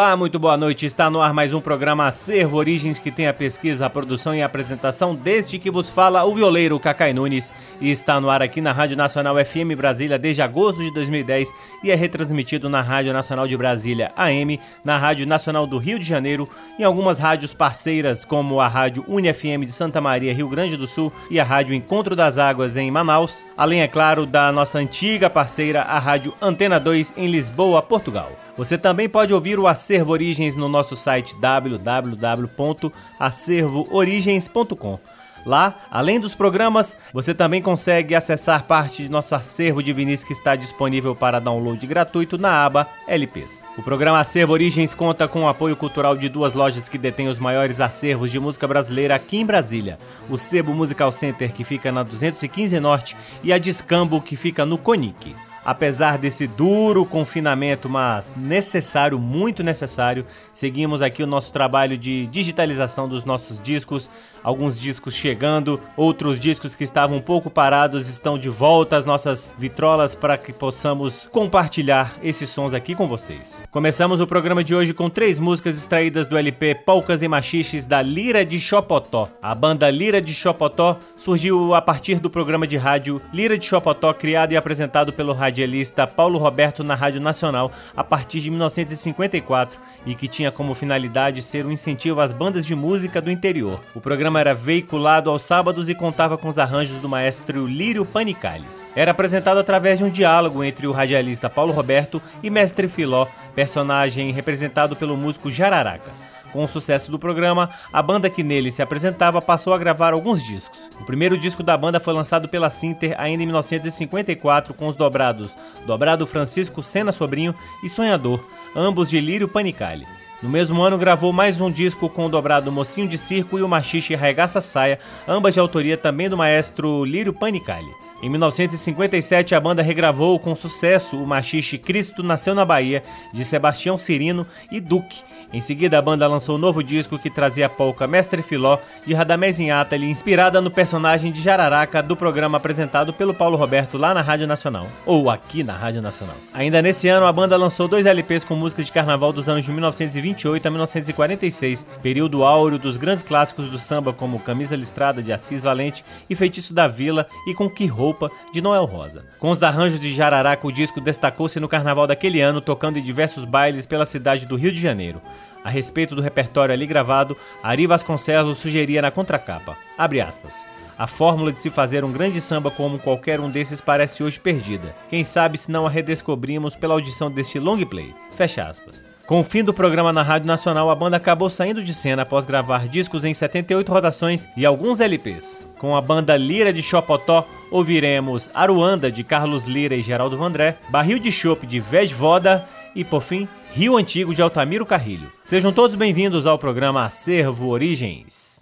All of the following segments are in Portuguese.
Olá, muito boa noite. Está no ar mais um programa Acervo Origens que tem a pesquisa, a produção e a apresentação deste que vos fala o violeiro Cacai Nunes e está no ar aqui na Rádio Nacional FM Brasília desde agosto de 2010 e é retransmitido na Rádio Nacional de Brasília AM, na Rádio Nacional do Rio de Janeiro, em algumas rádios parceiras como a Rádio UniFM de Santa Maria, Rio Grande do Sul e a Rádio Encontro das Águas em Manaus, além é claro da nossa antiga parceira a Rádio Antena 2 em Lisboa, Portugal. Você também pode ouvir o Acervo Origens no nosso site www.acervoorigens.com. Lá, além dos programas, você também consegue acessar parte de nosso acervo de vinis que está disponível para download gratuito na aba LPs. O programa Acervo Origens conta com o apoio cultural de duas lojas que detêm os maiores acervos de música brasileira aqui em Brasília: o Sebo Musical Center, que fica na 215 Norte, e a Discambo, que fica no Conic. Apesar desse duro confinamento, mas necessário, muito necessário, seguimos aqui o nosso trabalho de digitalização dos nossos discos. Alguns discos chegando, outros discos que estavam um pouco parados estão de volta às nossas vitrolas para que possamos compartilhar esses sons aqui com vocês. Começamos o programa de hoje com três músicas extraídas do LP Polcas e Machiches da Lira de Chopotó. A banda Lira de Chopotó surgiu a partir do programa de rádio Lira de Chopotó, criado e apresentado pelo radialista Paulo Roberto na Rádio Nacional a partir de 1954 e que tinha como finalidade ser um incentivo às bandas de música do interior. O programa era veiculado aos sábados e contava com os arranjos do maestro Lírio Panicali. Era apresentado através de um diálogo entre o radialista Paulo Roberto e Mestre Filó, personagem representado pelo músico Jararaca. Com o sucesso do programa, a banda que nele se apresentava passou a gravar alguns discos. O primeiro disco da banda foi lançado pela Sinter ainda em 1954 com os dobrados Dobrado Francisco Sena Sobrinho e Sonhador, ambos de Lírio Panicali. No mesmo ano gravou mais um disco com o dobrado Mocinho de Circo e o machixe Regaça Saia, ambas de autoria também do maestro Lírio Panicali. Em 1957, a banda regravou com sucesso o machixe Cristo Nasceu na Bahia, de Sebastião Cirino e Duque, em seguida, a banda lançou um novo disco que trazia a polca Mestre Filó, de Radamés Inátali, inspirada no personagem de Jararaca do programa apresentado pelo Paulo Roberto lá na Rádio Nacional, ou aqui na Rádio Nacional. Ainda nesse ano, a banda lançou dois LPs com músicas de carnaval dos anos de 1928 a 1946, período áureo dos grandes clássicos do samba como Camisa Listrada de Assis Valente e Feitiço da Vila e com Que Roupa de Noel Rosa. Com os arranjos de Jararaca, o disco destacou-se no carnaval daquele ano, tocando em diversos bailes pela cidade do Rio de Janeiro. A respeito do repertório ali gravado, Ari Vasconcelos sugeria na contracapa, abre aspas, a fórmula de se fazer um grande samba como qualquer um desses parece hoje perdida. Quem sabe se não a redescobrimos pela audição deste long play. Fecha aspas. Com o fim do programa na Rádio Nacional, a banda acabou saindo de cena após gravar discos em 78 rotações e alguns LPs. Com a banda Lira de Chopotó, ouviremos Aruanda de Carlos Lira e Geraldo Vandré, Barril de Chopp de Voda e, por fim, Rio Antigo de Altamiro Carrilho. Sejam todos bem-vindos ao programa Acervo Origens.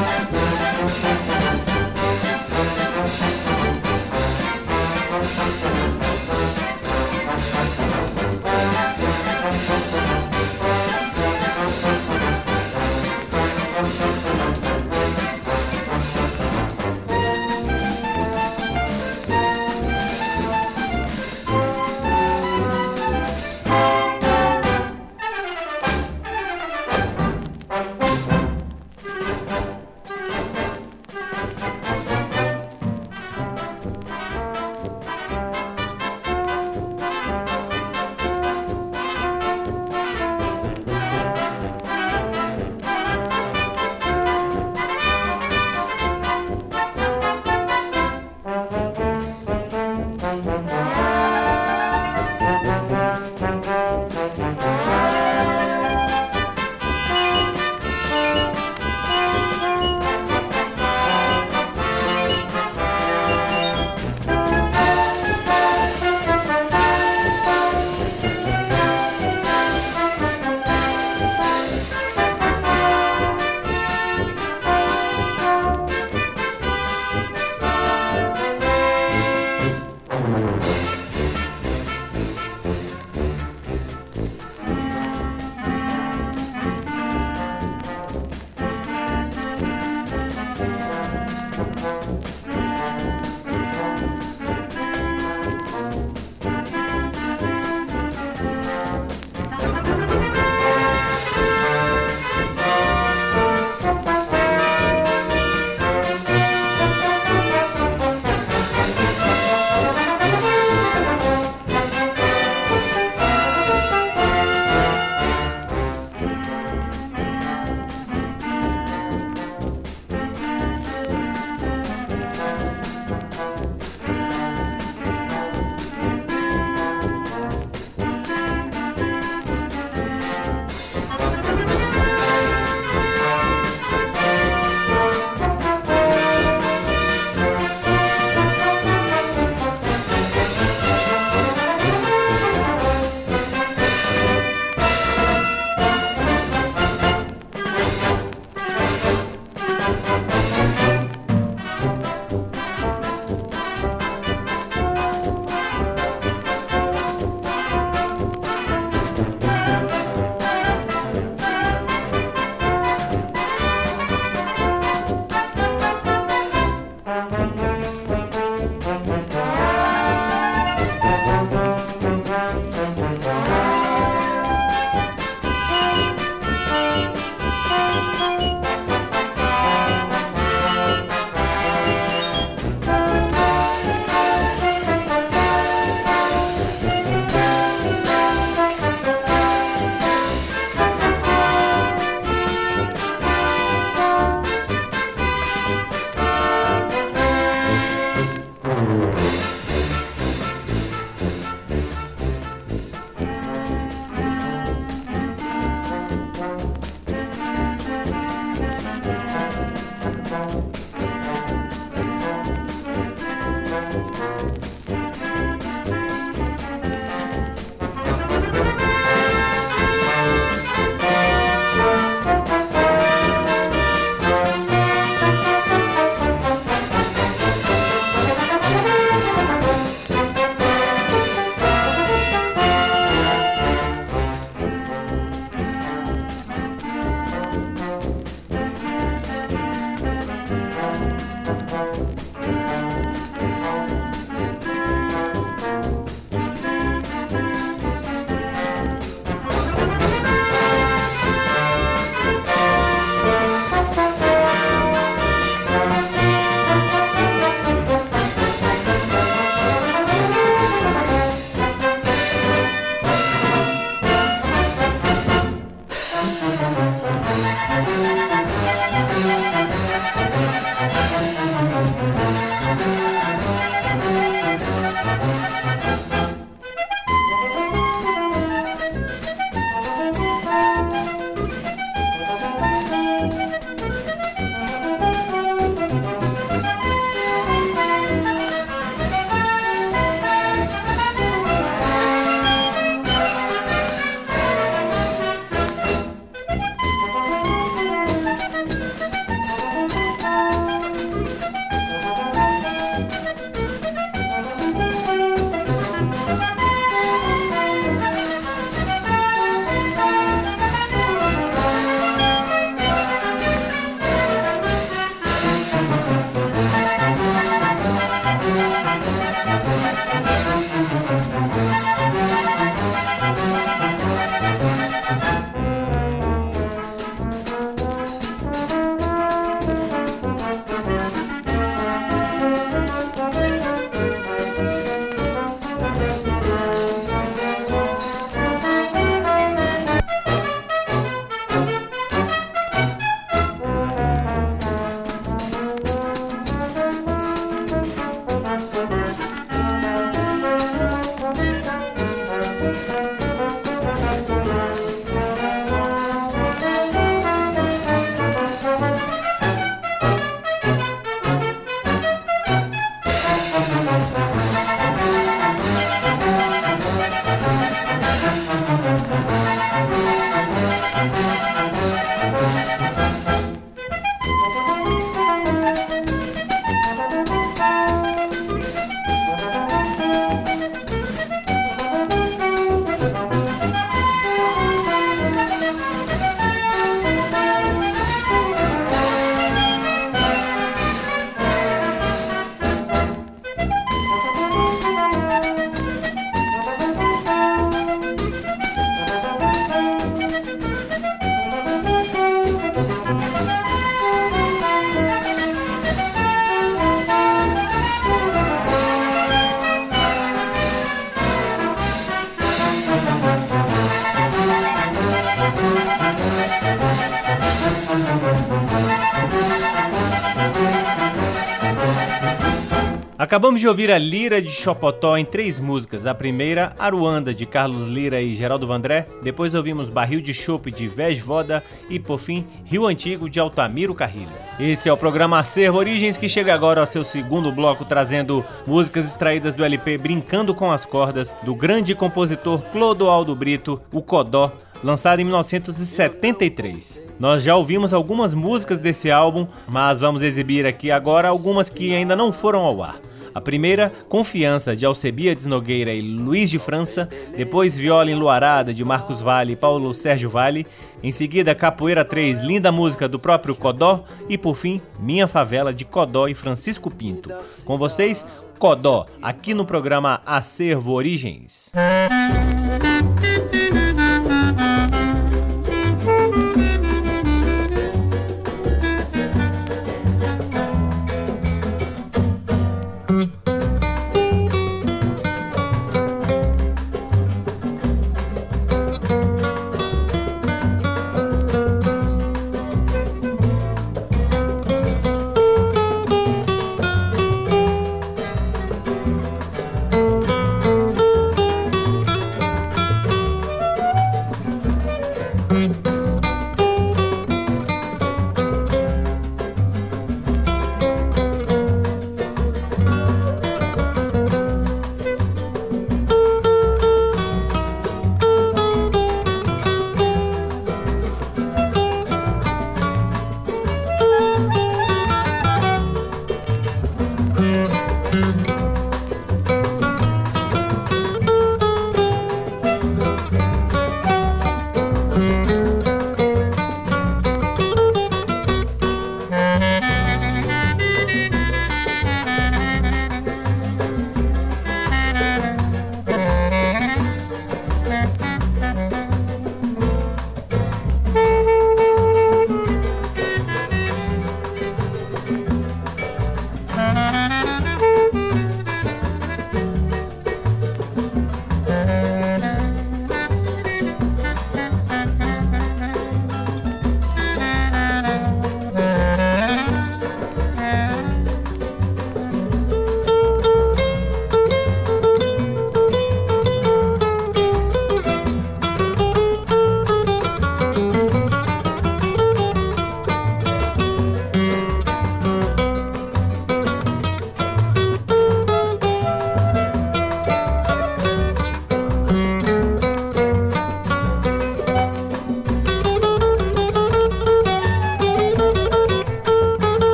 Música Acabamos de ouvir a Lira de Chopotó em três músicas. A primeira, Aruanda, de Carlos Lira e Geraldo Vandré. Depois ouvimos Barril de Chope, de Vez Voda. E, por fim, Rio Antigo, de Altamiro Carrilho. Esse é o programa Acervo Origens, que chega agora ao seu segundo bloco, trazendo músicas extraídas do LP Brincando com as Cordas, do grande compositor Clodoaldo Brito, o Codó, lançado em 1973. Nós já ouvimos algumas músicas desse álbum, mas vamos exibir aqui agora algumas que ainda não foram ao ar. A primeira, Confiança, de Alcebiades Nogueira e Luiz de França. Depois, Viola Enluarada, de Marcos Vale e Paulo Sérgio Vale. Em seguida, Capoeira 3, linda música do próprio Codó. E por fim, Minha Favela, de Codó e Francisco Pinto. Com vocês, Codó, aqui no programa Acervo Origens. Música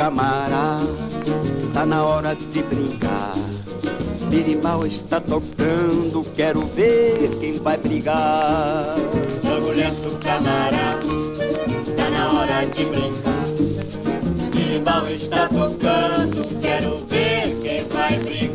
camarada, tá na hora de brincar. Birimbau está tocando, quero ver quem vai brigar. Joga o lenço, camarada, tá na hora de brincar. Birimbau está tocando, quero ver quem vai brigar.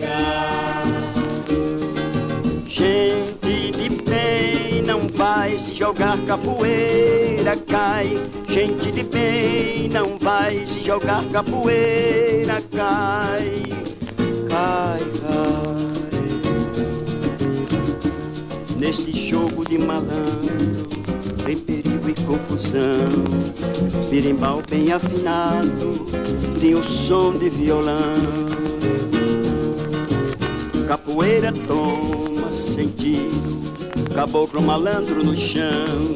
Jogar capoeira, cai. Gente de bem não vai se jogar capoeira, cai. Cai, cai. Neste jogo de malandro tem perigo e confusão. Birimbau bem afinado tem o som de violão. Capoeira toma sentido, caboclo malandro no chão.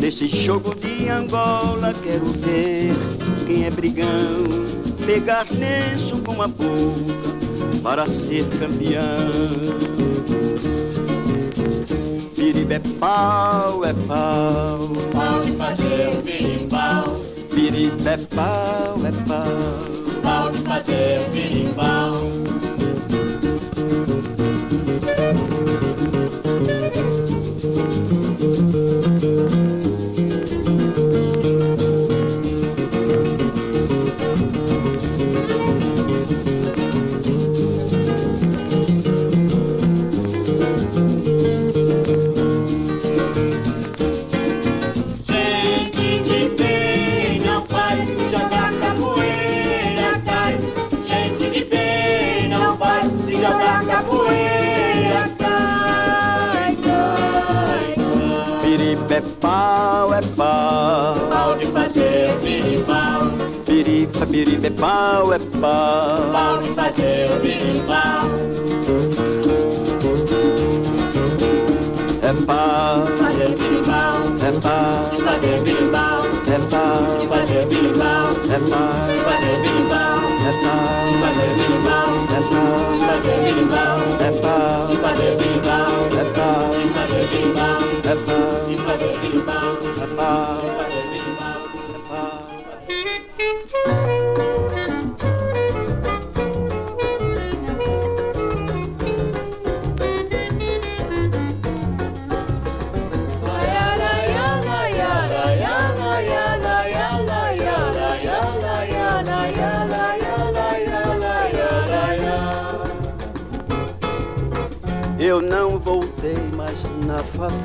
Neste jogo de Angola quero ver quem é brigão, pegar lenço com a boca para ser campeão. Biriba é pau, é pau, Pau de fazer o berimbau, biriba é pau, é pau. pau de fazer o berimbau. biribepá, uepá. Pode fazer o biribá. É pá. Fazer o biribá. É pá. Fazer o biribá. É pá. Fazer o biribá. É pá.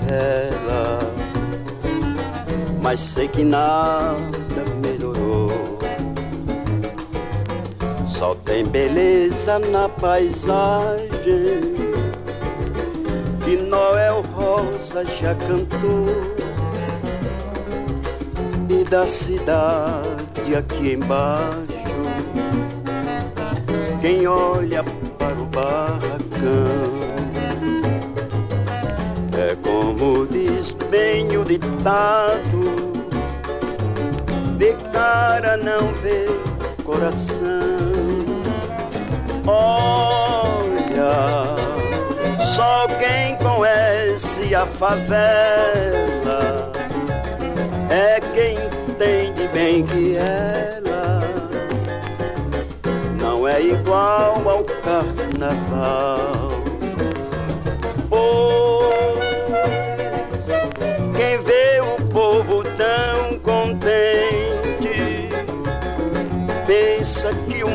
Favela, mas sei que nada melhorou. Só tem beleza na paisagem, e Noel Rosa já cantou. E da cidade aqui embaixo, quem olha ditado Vê cara, não vê coração. Olha, só quem conhece a favela É quem entende bem que ela. Não é igual ao carnaval. Pois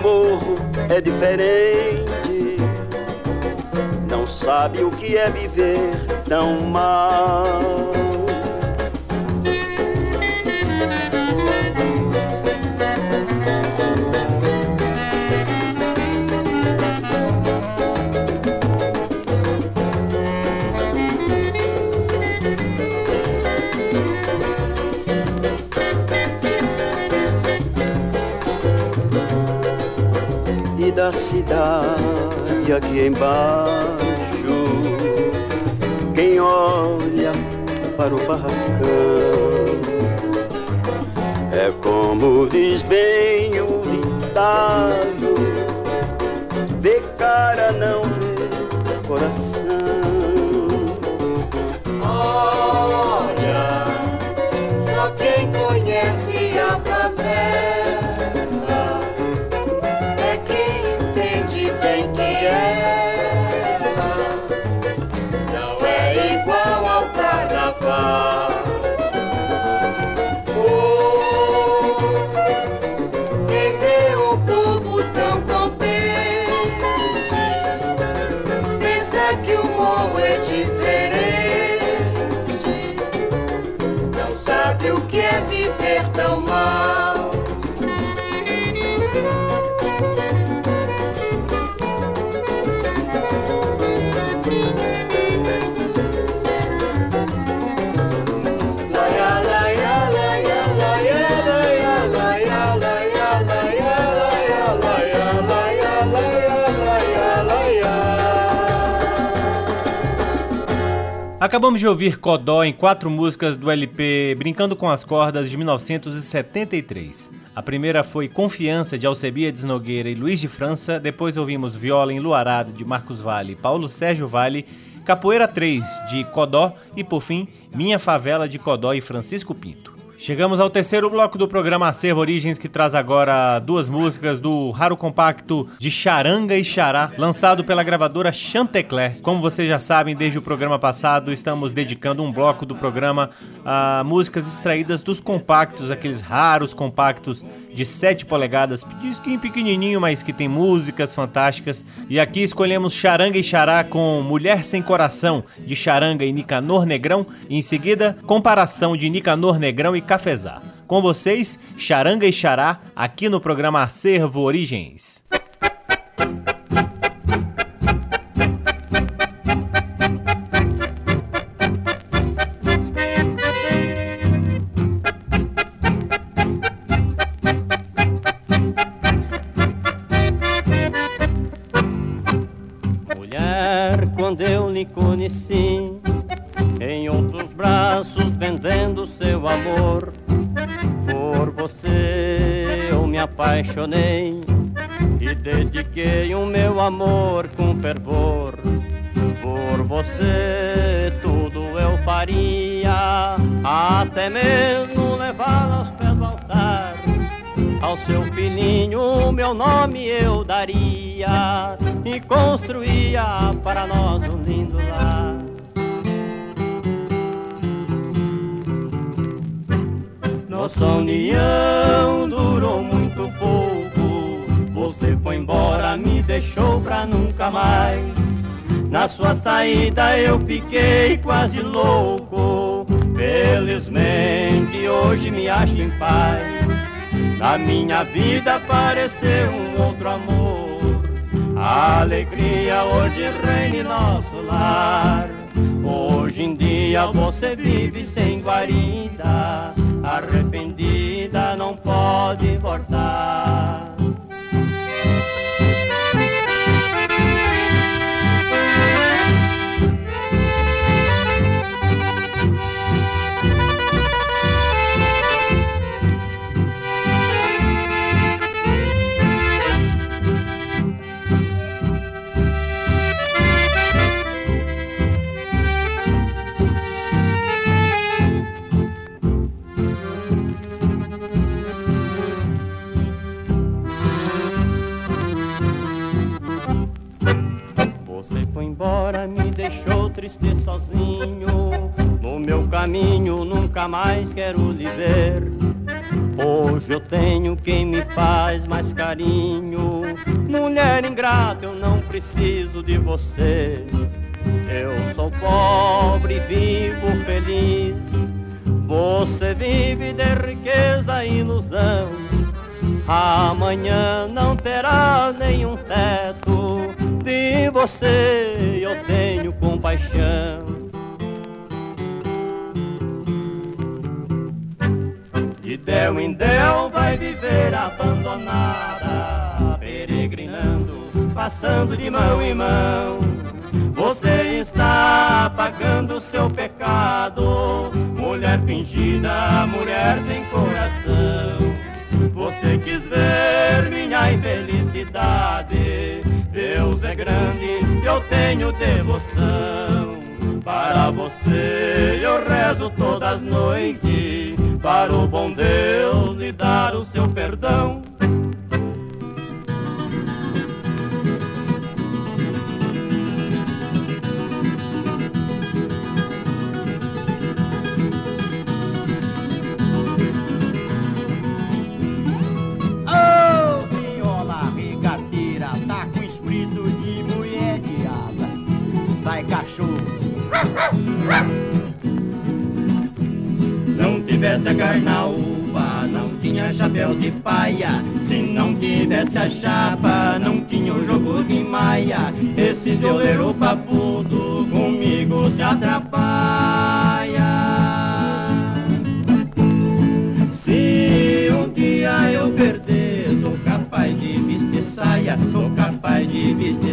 morro é diferente, não sabe o que é viver tão mal. Da cidade aqui embaixo. Quem olha para o barracão É como diz bem o ditado: cara, não vê coração. Acabamos de ouvir Codó em quatro músicas do LP Brincando com as Cordas de 1973. A primeira foi Confiança de Alcebiades Nogueira e Luiz de França, depois ouvimos Viola em Luarada de Marcos Vale e Paulo Sérgio Vale, Capoeira 3 de Codó e por fim Minha Favela de Codó e Francisco Pinto. Chegamos ao terceiro bloco do programa Acervo Origens, que traz agora duas músicas do raro compacto de Charanga e Xará, lançado pela gravadora Chantecler. Como vocês já sabem, desde o programa passado, estamos dedicando um bloco do programa a músicas extraídas dos compactos, aqueles raros compactos de 7 polegadas, disquinho pequenininho, mas que tem músicas fantásticas. E aqui escolhemos Charanga e Xará com Mulher Sem Coração, de Charanga e Nicanor Negrão. E em seguida, comparação de Nicanor Negrão e Cafezá. Com vocês, Charanga e Xará, aqui no programa Acervo Origens. Apaixonei e dediquei o meu amor com fervor. Por você tudo eu faria, até mesmo levá-la aos pés do altar. Ao seu filhinho meu nome eu daria e construía para nós um lindo lar. Nossa união durou muito pouco. Você foi embora, me deixou pra nunca mais. Na sua saída eu fiquei quase louco. Felizmente hoje me acho em paz. Na minha vida apareceu um outro amor. A alegria hoje reina em nosso lar. Hoje em dia você vive sem guarida arrependida não pode voltar. Sozinho. No meu caminho nunca mais quero lhe ver. Hoje eu tenho quem me faz mais carinho. Mulher ingrata, eu não preciso de você. Eu sou pobre, vivo feliz. Você vive de riqueza e ilusão. Amanhã não terá nenhum teto de você eu tenho compaixão. De Del em Del vai viver abandonada, peregrinando, passando de mão em mão. Você está pagando seu pecado, mulher fingida, mulher sem coração. você quis ver minha infelicidade. Deus é grande, eu tenho devoção. Para você eu rezo todas as noites, para o bom Deus lhe dar o seu perdão. Não tivesse a carnaúba, não tinha chapéu de paia. Se não tivesse a chapa, não tinha o jogo de maia. Esse violeiro papudo comigo se atrapalha. Se um dia eu perder, sou capaz de vestir saia, sou capaz de vestir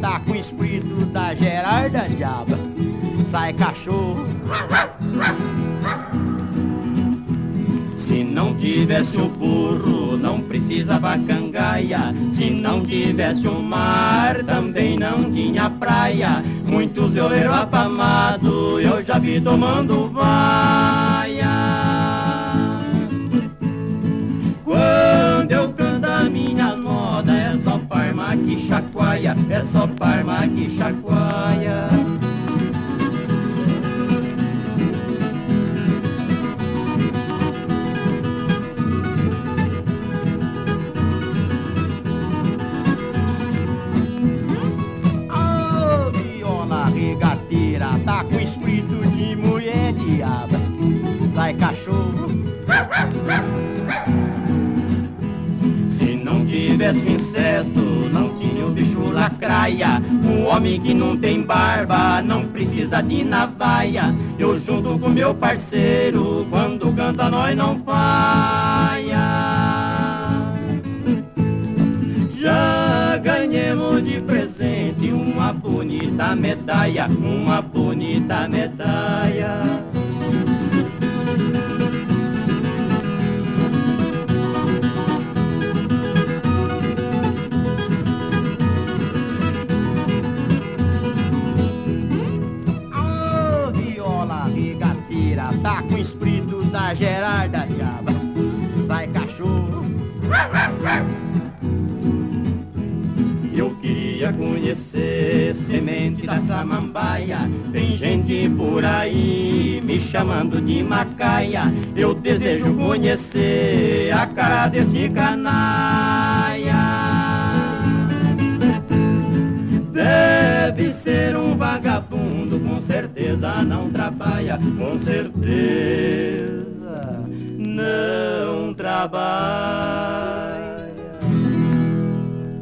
tá com o espírito da Gerarda Diaba. Sai cachorro. Se não tivesse o burro, não precisava cangaia. Se não tivesse o mar, também não tinha praia. Muitos violeiros apamados eu já vi tomando vaia. Que chacoalha, é só parma que chacoalha. Ô, viola regateira, tá com espírito de mulher diaba. Sai cachorro. Se não tivesse inseto, bicho lacraia. Um homem que não tem barba, não precisa de navaia. Eu junto com meu parceiro, quando canta nós não falha. Já ganhemos de presente uma bonita medalha, uma bonita medalha. Gerarda Diaba. Sai cachorro. Eu queria conhecer semente da samambaia. Tem gente por aí me chamando de macaia. Eu desejo conhecer a cara desse canalha. Deve ser um vagabundo, com certeza não trabalha, com certeza não trabalha.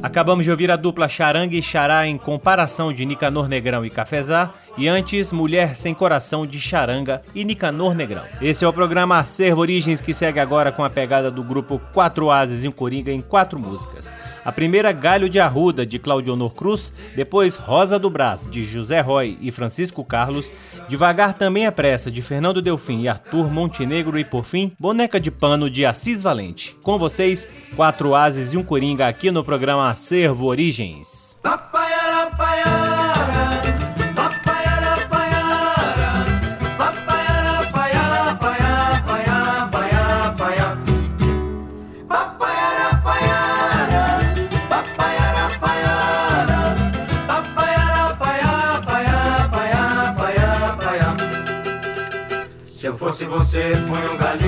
Acabamos de ouvir a dupla Charanga e Xará em comparação de Nicanor Negrão e Cafezar, e antes Mulher Sem Coração de Charanga e Nicanor Negrão. Esse é o programa Acervo Origens que segue agora com a pegada do grupo Quatro Ases e um Coringa em quatro músicas. A primeira Galho de Arruda de Claudionor Cruz, depois Rosa do Brás de José Roy e Francisco Carlos, Devagar Também é Pressa de Fernando Delfim e Arthur Montenegro e por fim Boneca de Pano de Assis Valente. Com vocês, Quatro Ases e um Coringa aqui no programa Acervo Origens. Papaiara, paiara, papaiara, Se você, põe um galinho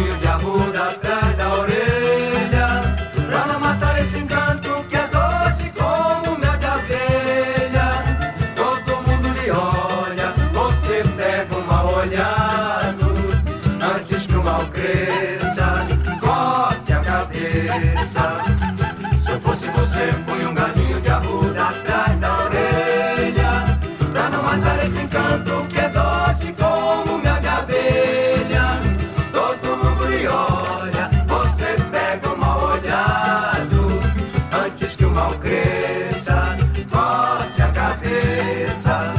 mal cresça, corte a cabeça.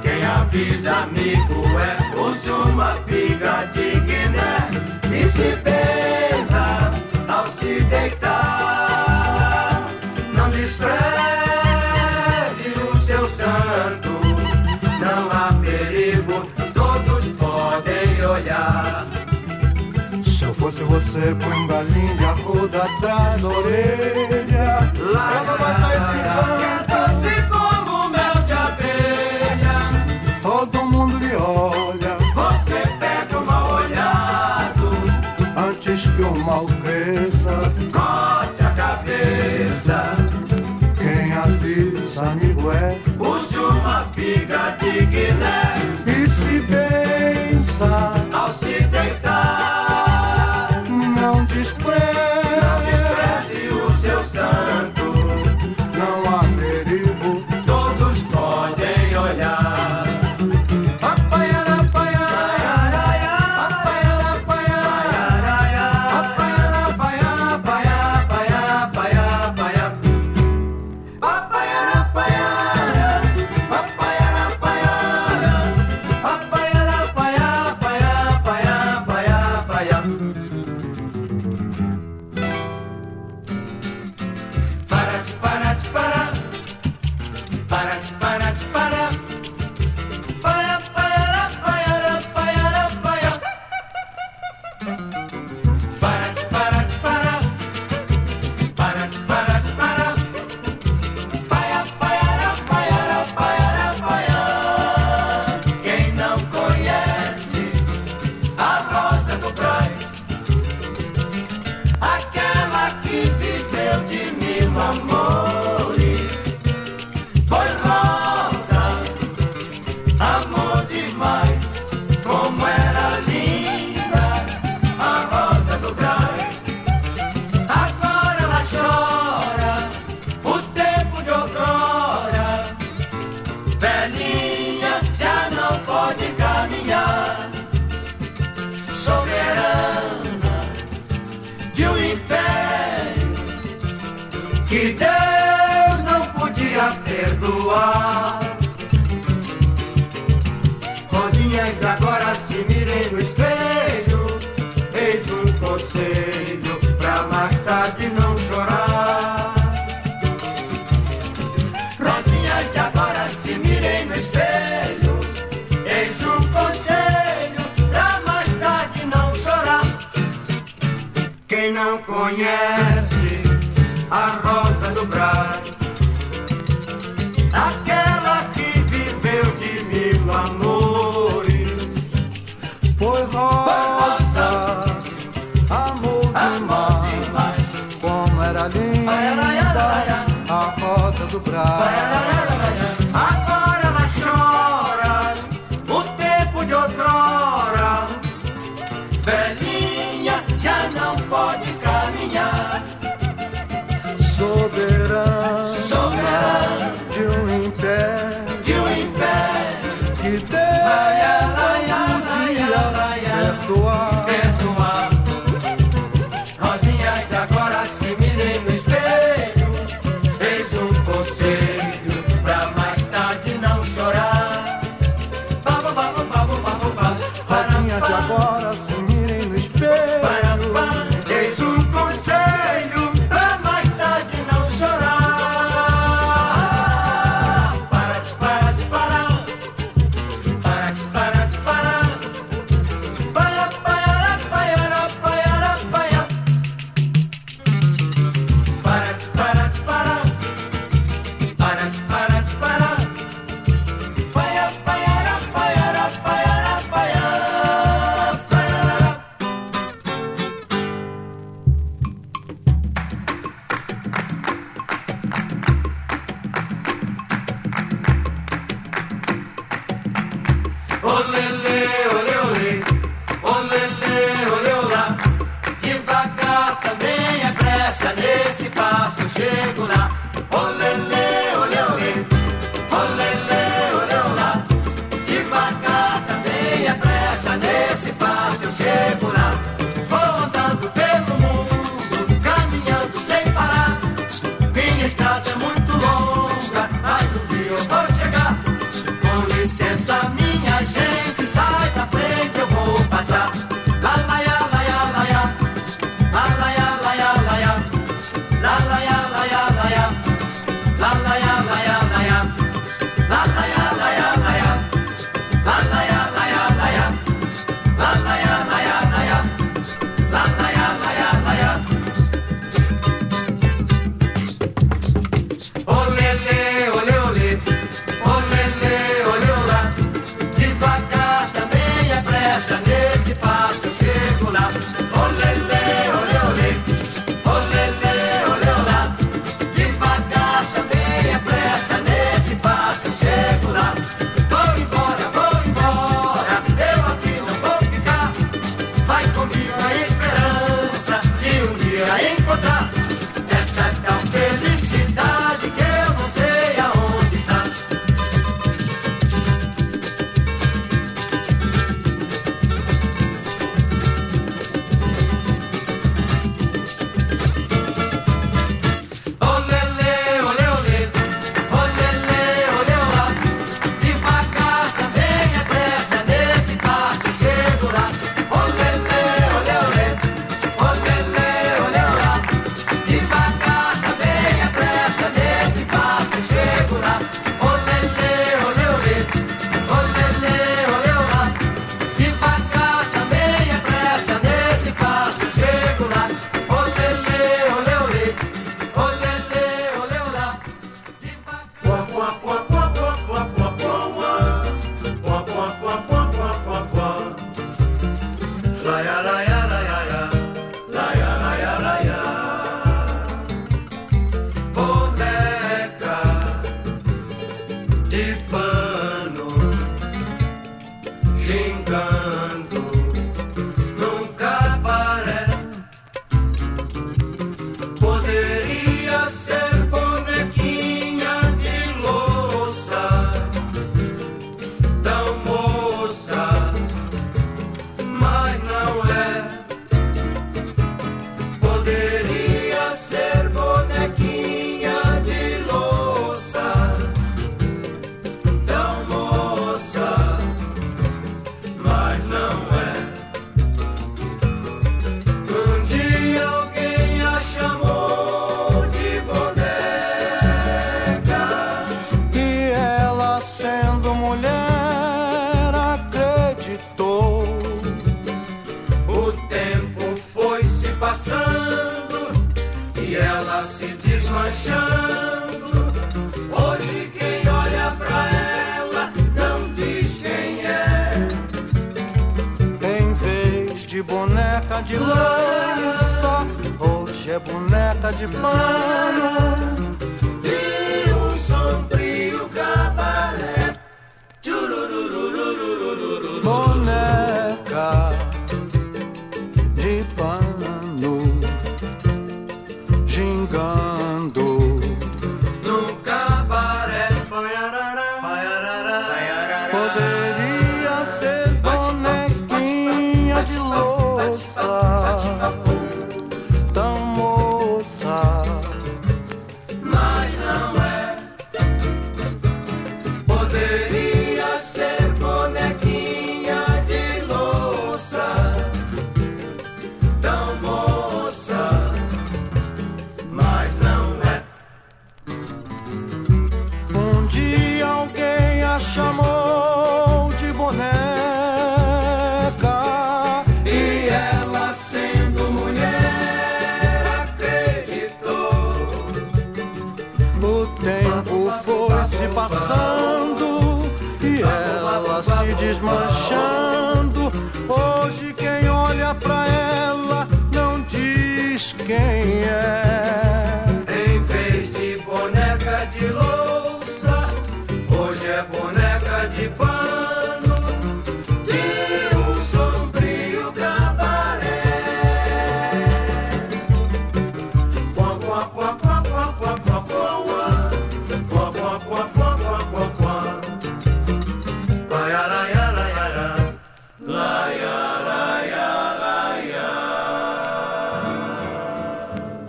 Quem avisa amigo é, use uma figa digna e se pesa ao se deitar. você põe balinha de arruda atrás da orelha. Lá, eu vou matar esse canto. Doce assim como mel de abelha. Todo mundo lhe olha. Você pega o mal olhado. Antes que o mal cresça. Corte a cabeça. Quem avisa, amigo é. Use uma figa de Guiné.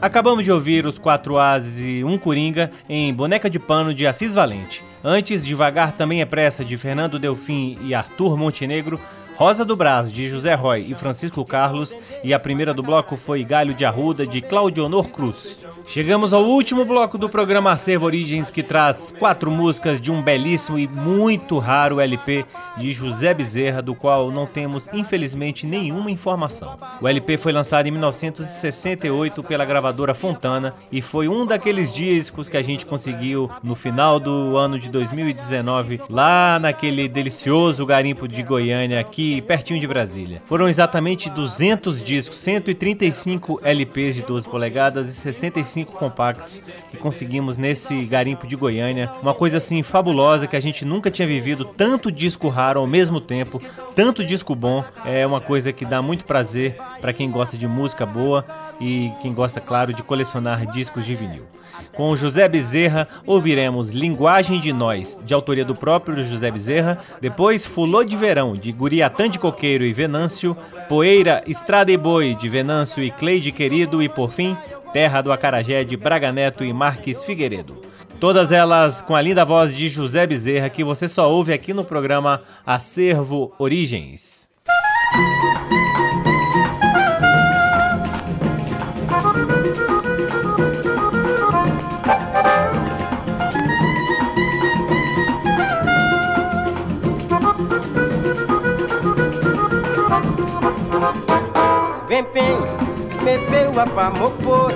Acabamos de ouvir os quatro ases e um coringa em Boneca de Pano de Assis Valente. Antes, Devagar Também é Pressa de Fernando Delfim e Arthur Montenegro. Rosa do Brás, de José Roy e Francisco Carlos, e a primeira do bloco foi Galho de Arruda, de Claudionor Cruz. Chegamos ao último bloco do programa Acervo Origens, que traz quatro músicas de um belíssimo e muito raro LP de José Bezerra, do qual não temos, infelizmente, nenhuma informação. O LP foi lançado em 1968 pela gravadora Fontana e foi um daqueles discos que a gente conseguiu no final do ano de 2019, lá naquele delicioso garimpo de Goiânia, aqui pertinho de Brasília. Foram exatamente 200 discos, 135 LPs de 12 polegadas e 65 compactos que conseguimos nesse garimpo de Goiânia. Uma coisa assim fabulosa que a gente nunca tinha vivido tanto disco raro ao mesmo tempo, tanto disco bom. É uma coisa que dá muito prazer para quem gosta de música boa e quem gosta, claro, de colecionar discos de vinil. Com José Bezerra, ouviremos Linguagem de Nós, de autoria do próprio José Bezerra, depois Fulô de Verão, de Guriatã de Coqueiro e Venâncio, Poeira, Estrada e Boi, de Venâncio e Cleide Querido, e por fim, Terra do Acarajé, de Braga Neto e Marques Figueiredo. Todas elas com a linda voz de José Bezerra, que você só ouve aqui no programa Acervo Origens. Bem, bebeu a pamopor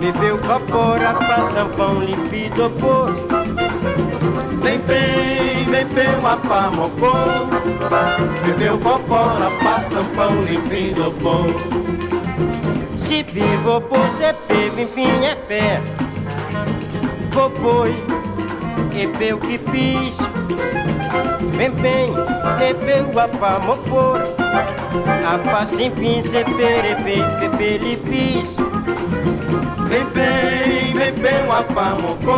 Bebeu copora pra sampão limpido por. Vem bem, bebeu a pamocô Bebeu copola, passa pão limpinho bom Se vivo por pego, enfim é pé. Vou e peu que pis Vem bem, bebeu a pamopor A passa enfim se perepe, pepelipis Vem bem, bebeu a pamocô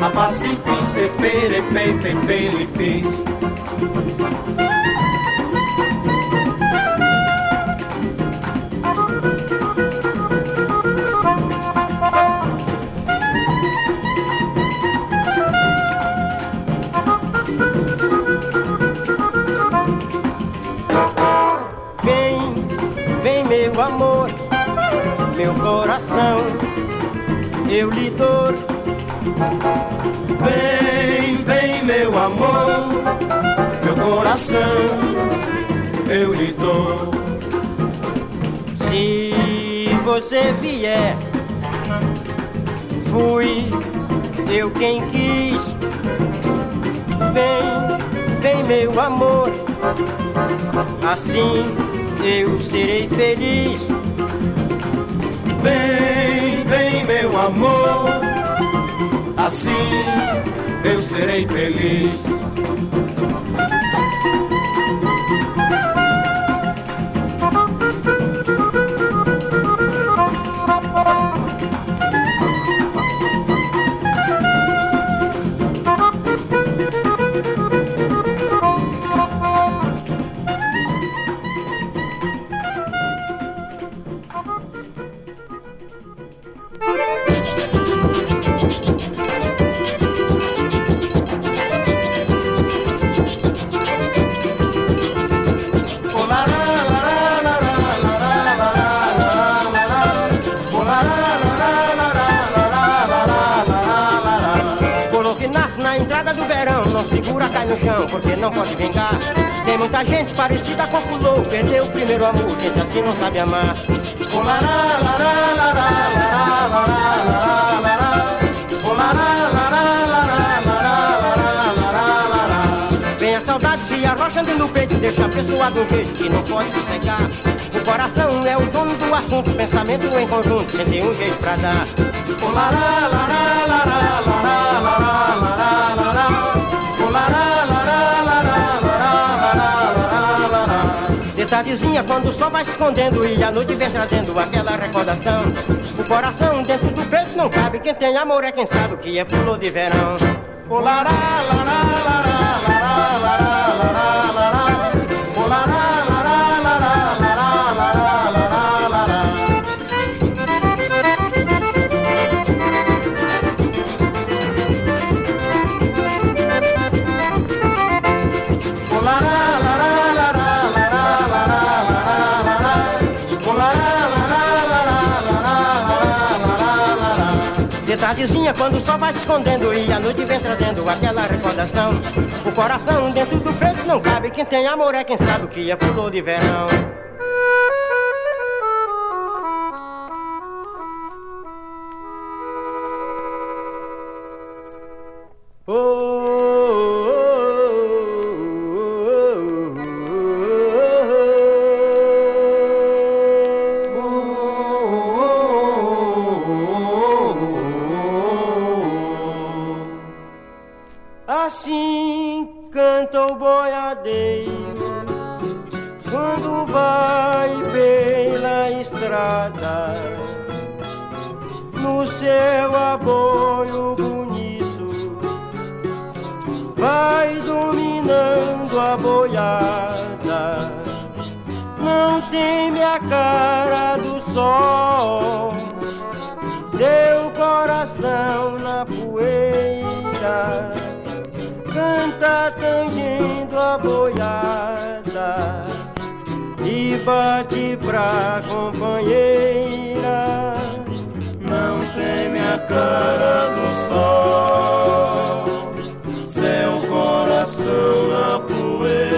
A passipim, cepere, pepe, pelipis eu lhe dou. Vem, vem meu amor Meu coração eu lhe dou Se você vier. Fui eu quem quis. Vem, vem meu amor. Assim eu serei feliz. Vem, vem meu amor. Assim eu serei feliz. Deixa a pessoa de um jeito que não pode sossegar. O coração é o dono do assunto, pensamento em conjunto, sem ter um jeito pra dar. tardezinha quando o sol vai se escondendo e a noite vem trazendo aquela recordação. O coração dentro do peito não cabe, quem tem amor é quem sabe o que é pulo de verão. Olará, lará, lará, lará, tardezinha quando o sol vai se escondendo e a noite vem trazendo aquela recordação. O coração dentro do peito não cabe, quem tem amor é quem sabe o que é pulou de verão. Tem a cara do sol, seu coração na poeira, canta tangendo a boiada e bate pra companheira, não teme a cara do sol, seu coração na poeira.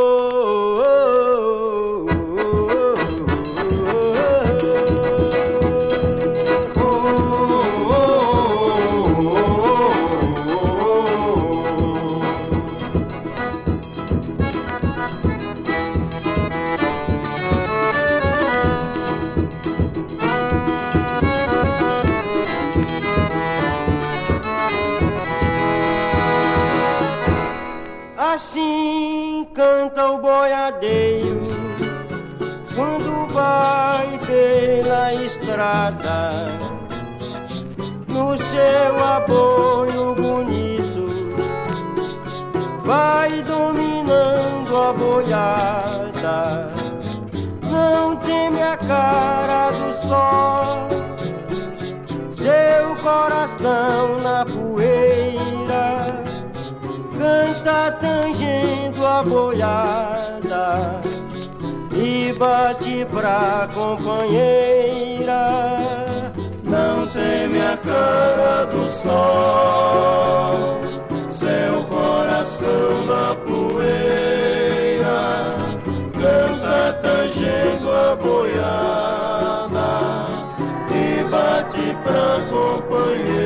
estrada, no seu tangendo a boiada e bate pra companheira. Não teme a cara do sol, seu coração na poeira, canta tangendo a boiada e bate pra companheira.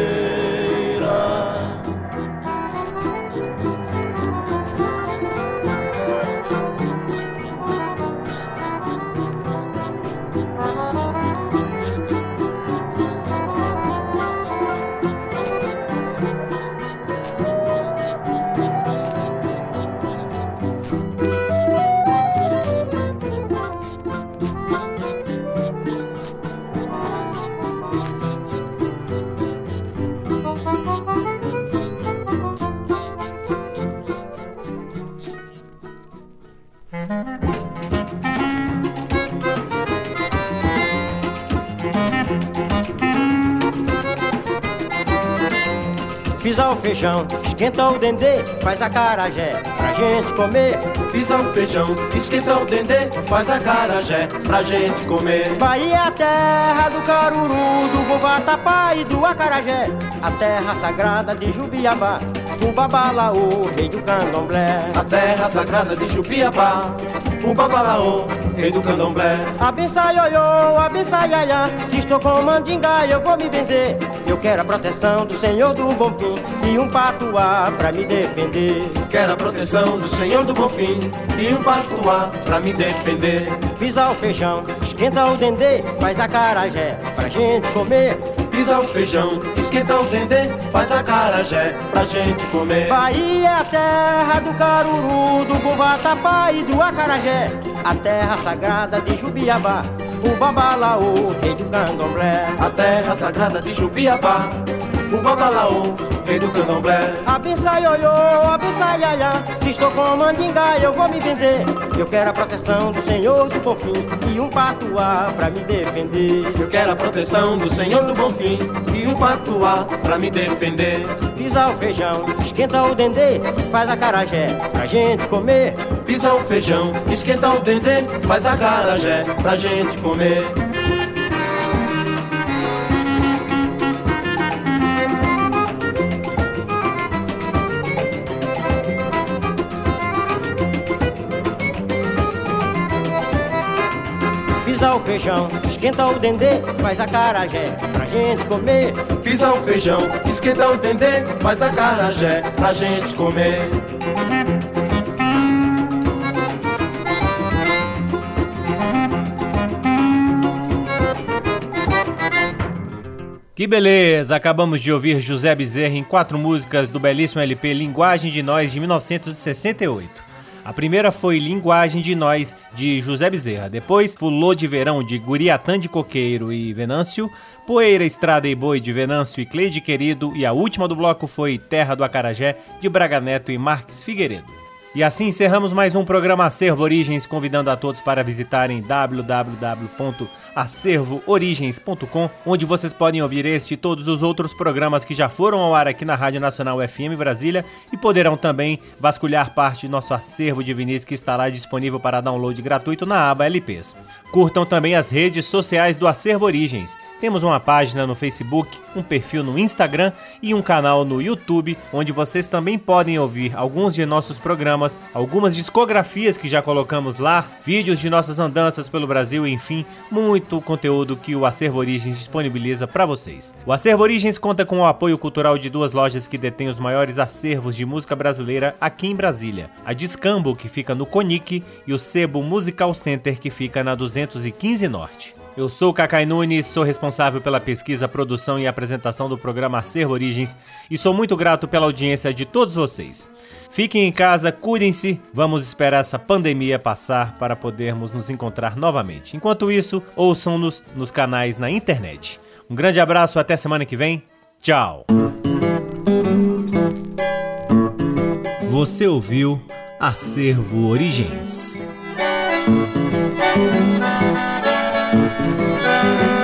Pisa o feijão, esquenta o dendê, faz a carajé pra gente comer. Pisa o feijão, esquenta o dendê, faz a carajé pra gente comer. Bahia é a terra do caruru, do bubatapá e do acarajé. A terra sagrada de Jubiabá, o babalaô, rei do candomblé. A terra sagrada de Jubiabá, o babalaô, rei do candomblé. Abençoa ioiô, abençoa iaiá, se estou com mandingá eu vou me benzer. Eu quero a proteção do Senhor do Bom Fim e um patuá pra me defender. Quero a proteção do Senhor do Bonfim e um patuá pra me defender. Pisa o feijão, esquenta o dendê, faz a carajé pra gente comer. Pisa o feijão, esquenta o dendê, faz a carajé pra gente comer. Bahia é a terra do caruru, do bubatapá e do acarajé. A terra sagrada de Jubiabá, o babalaô, rei do candomblé. A terra sagrada de Jubiabá, o babalaô, rei do candomblé. Abençoa ioiô, abençoa iaiá, se estou com mandingá eu vou me benzer. Eu quero a proteção do Senhor do Bonfim e um patuá pra me defender. Eu quero a proteção do Senhor do Bonfim e um patuá pra me defender. Pisa o feijão, esquenta o dendê, faz a carajé pra gente comer. Pisa o feijão, esquenta o dendê, faz a carajé pra gente comer. Feijão, esquenta o dendê, faz a carajé pra gente comer. Pisa o feijão, esquenta o dendê, faz a carajé pra gente comer. Que beleza! Acabamos de ouvir José Bezerra em quatro músicas do belíssimo LP Linguagem de Nós de 1968. A primeira foi Linguagem de Nós, de José Bezerra. Depois, Fulô de Verão, de Guriatã de Coqueiro e Venâncio. Poeira, Estrada e Boi, de Venâncio e Cleide Querido. E a última do bloco foi Terra do Acarajé, de Braga Neto e Marques Figueiredo. E assim encerramos mais um programa Acervo Origens, convidando a todos para visitarem www.acervoorigens.com, onde vocês podem ouvir este e todos os outros programas que já foram ao ar aqui na Rádio Nacional FM Brasília e poderão também vasculhar parte do nosso acervo de vinis que estará disponível para download gratuito na aba LPs. Curtam também as redes sociais do Acervo Origens. Temos uma página no Facebook, um perfil no Instagram e um canal no YouTube, onde vocês também podem ouvir alguns de nossos programas, algumas discografias que já colocamos lá, vídeos de nossas andanças pelo Brasil, enfim, muito conteúdo que o Acervo Origens disponibiliza para vocês. O Acervo Origens conta com o apoio cultural de duas lojas que detêm os maiores acervos de música brasileira aqui em Brasília: a Discambo, que fica no Conic, e o Sebo Musical Center, que fica na 215 Norte. Eu sou Cacai Nunes, sou responsável pela pesquisa, produção e apresentação do programa Acervo Origens e sou muito grato pela audiência de todos vocês. Fiquem em casa, cuidem-se, vamos esperar essa pandemia passar para podermos nos encontrar novamente. Enquanto isso, ouçam-nos nos canais na internet. Um grande abraço, até semana que vem. Tchau! Você ouviu Acervo Origens. Música